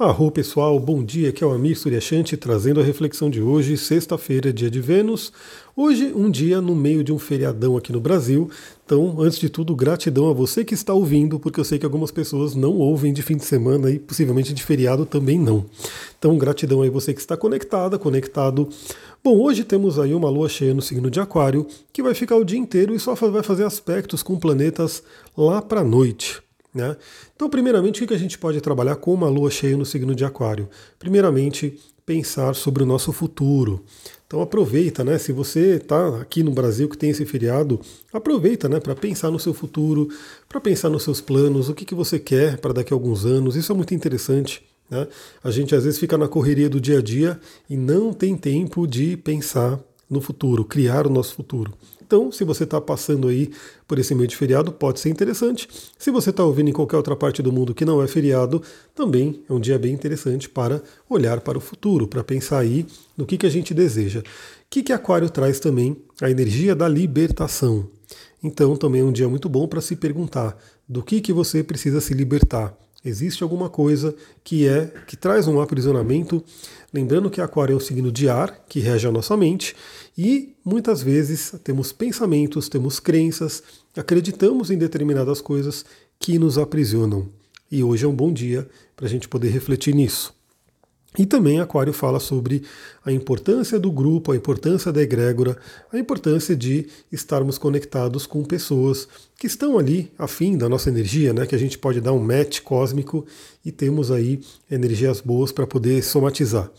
Arro pessoal, bom dia, aqui é o Amir Suryashanti trazendo a reflexão de hoje, sexta-feira, dia de Vênus. Hoje, um dia no meio de um feriadão aqui no Brasil. Então, antes de tudo, gratidão a você que está ouvindo, porque eu sei que algumas pessoas não ouvem de fim de semana e possivelmente de feriado também não. Então, gratidão aí você que está conectada, conectado. Bom, hoje temos aí uma lua cheia no signo de Aquário, que vai ficar o dia inteiro e só vai fazer aspectos com planetas lá para noite. Né? Então, primeiramente, o que a gente pode trabalhar com uma lua cheia no signo de Aquário? Primeiramente, pensar sobre o nosso futuro. Então aproveita, né? Se você está aqui no Brasil que tem esse feriado, aproveita, né, para pensar no seu futuro, para pensar nos seus planos, o que, que você quer para daqui a alguns anos. Isso é muito interessante. Né? A gente às vezes fica na correria do dia a dia e não tem tempo de pensar no futuro, criar o nosso futuro. Então, se você está passando aí por esse meio de feriado, pode ser interessante. Se você está ouvindo em qualquer outra parte do mundo que não é feriado, também é um dia bem interessante para olhar para o futuro, para pensar aí no que, que a gente deseja. O que, que Aquário traz também? A energia da libertação. Então, também é um dia muito bom para se perguntar do que, que você precisa se libertar. Existe alguma coisa que é que traz um aprisionamento, lembrando que Aquário é um signo de ar que rege a nossa mente e muitas vezes temos pensamentos, temos crenças, acreditamos em determinadas coisas que nos aprisionam. E hoje é um bom dia para a gente poder refletir nisso. E também Aquário fala sobre a importância do grupo, a importância da egrégora, a importância de estarmos conectados com pessoas que estão ali afim da nossa energia, né? que a gente pode dar um match cósmico e temos aí energias boas para poder somatizar.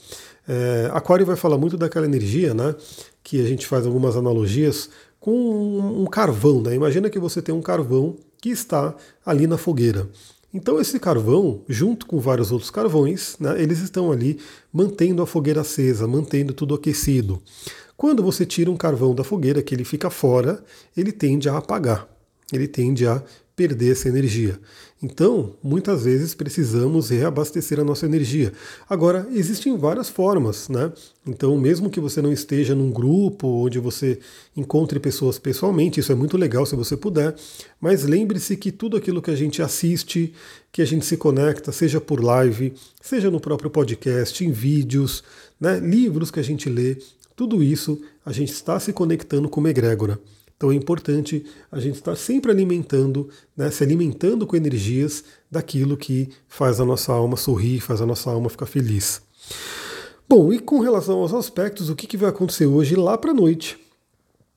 É, Aquário vai falar muito daquela energia, né? que a gente faz algumas analogias com um carvão. Né? Imagina que você tem um carvão que está ali na fogueira. Então esse carvão, junto com vários outros carvões, né, eles estão ali mantendo a fogueira acesa, mantendo tudo aquecido. Quando você tira um carvão da fogueira, que ele fica fora, ele tende a apagar, ele tende a perder essa energia. Então, muitas vezes precisamos reabastecer a nossa energia. Agora, existem várias formas, né? Então, mesmo que você não esteja num grupo onde você encontre pessoas pessoalmente, isso é muito legal se você puder, mas lembre-se que tudo aquilo que a gente assiste, que a gente se conecta, seja por live, seja no próprio podcast, em vídeos, né, livros que a gente lê, tudo isso a gente está se conectando com uma egrégora. Então é importante a gente estar sempre alimentando, né, se alimentando com energias daquilo que faz a nossa alma sorrir, faz a nossa alma ficar feliz. Bom, e com relação aos aspectos, o que, que vai acontecer hoje lá para a noite?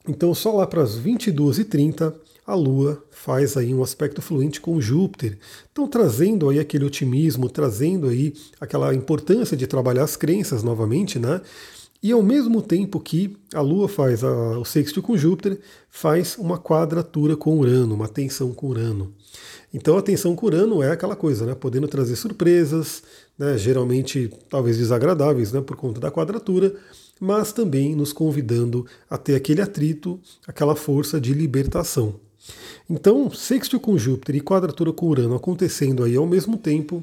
Então, só lá para as 22h30, a Lua faz aí um aspecto fluente com Júpiter. Então, trazendo aí aquele otimismo, trazendo aí aquela importância de trabalhar as crenças novamente, né? E ao mesmo tempo que a Lua faz a, o sexto com Júpiter, faz uma quadratura com Urano, uma tensão com Urano. Então a tensão com Urano é aquela coisa, né? Podendo trazer surpresas, né? geralmente talvez desagradáveis né? por conta da quadratura, mas também nos convidando a ter aquele atrito, aquela força de libertação. Então, sexto com Júpiter e quadratura com Urano acontecendo aí ao mesmo tempo,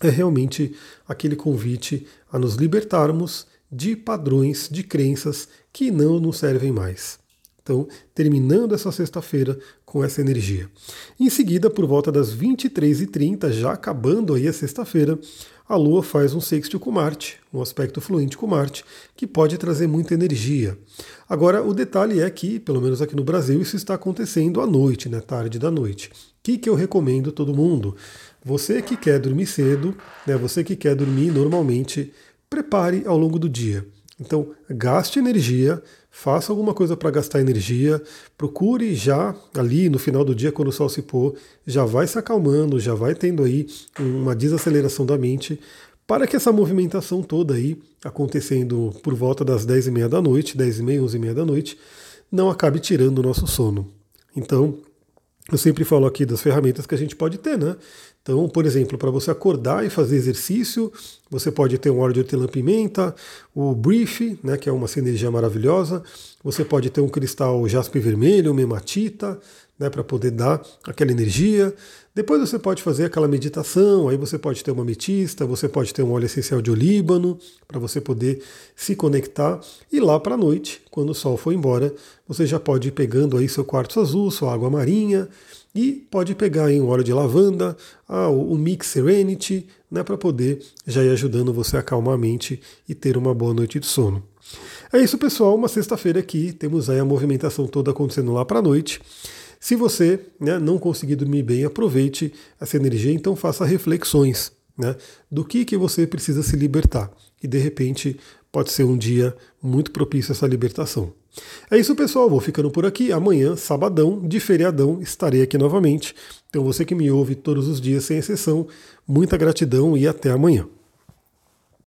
é realmente aquele convite a nos libertarmos de padrões, de crenças que não nos servem mais. Então, terminando essa sexta-feira com essa energia. Em seguida, por volta das 23h30, já acabando aí a sexta-feira, a Lua faz um sexto com Marte, um aspecto fluente com Marte, que pode trazer muita energia. Agora, o detalhe é que, pelo menos aqui no Brasil, isso está acontecendo à noite, né, tarde da noite. O que, que eu recomendo todo mundo? Você que quer dormir cedo, né, você que quer dormir normalmente prepare ao longo do dia. Então, gaste energia, faça alguma coisa para gastar energia, procure já ali no final do dia, quando o sol se pôr, já vai se acalmando, já vai tendo aí uma desaceleração da mente, para que essa movimentação toda aí, acontecendo por volta das 10 e meia da noite, 10 e meia, 11 e meia da noite, não acabe tirando o nosso sono. Então, eu sempre falo aqui das ferramentas que a gente pode ter, né? Então, por exemplo, para você acordar e fazer exercício, você pode ter um óleo de hortelã-pimenta, o Brief, né, que é uma sinergia maravilhosa. Você pode ter um cristal jaspe vermelho, uma hematita, né, para poder dar aquela energia. Depois você pode fazer aquela meditação, aí você pode ter uma ametista, você pode ter um óleo essencial de olíbano, para você poder se conectar. E lá para a noite, quando o sol for embora, você já pode ir pegando aí seu quartzo azul, sua água marinha, e pode pegar em um óleo de lavanda, ah, o Mix Serenity, né, para poder já ir ajudando você a acalmar a mente e ter uma boa noite de sono. É isso, pessoal. Uma sexta-feira aqui, temos aí a movimentação toda acontecendo lá para a noite. Se você né, não conseguir dormir bem, aproveite essa energia, então faça reflexões né, do que, que você precisa se libertar. E de repente pode ser um dia muito propício a essa libertação. É isso, pessoal. Vou ficando por aqui. Amanhã, sabadão, de feriadão, estarei aqui novamente. Então, você que me ouve todos os dias, sem exceção, muita gratidão e até amanhã.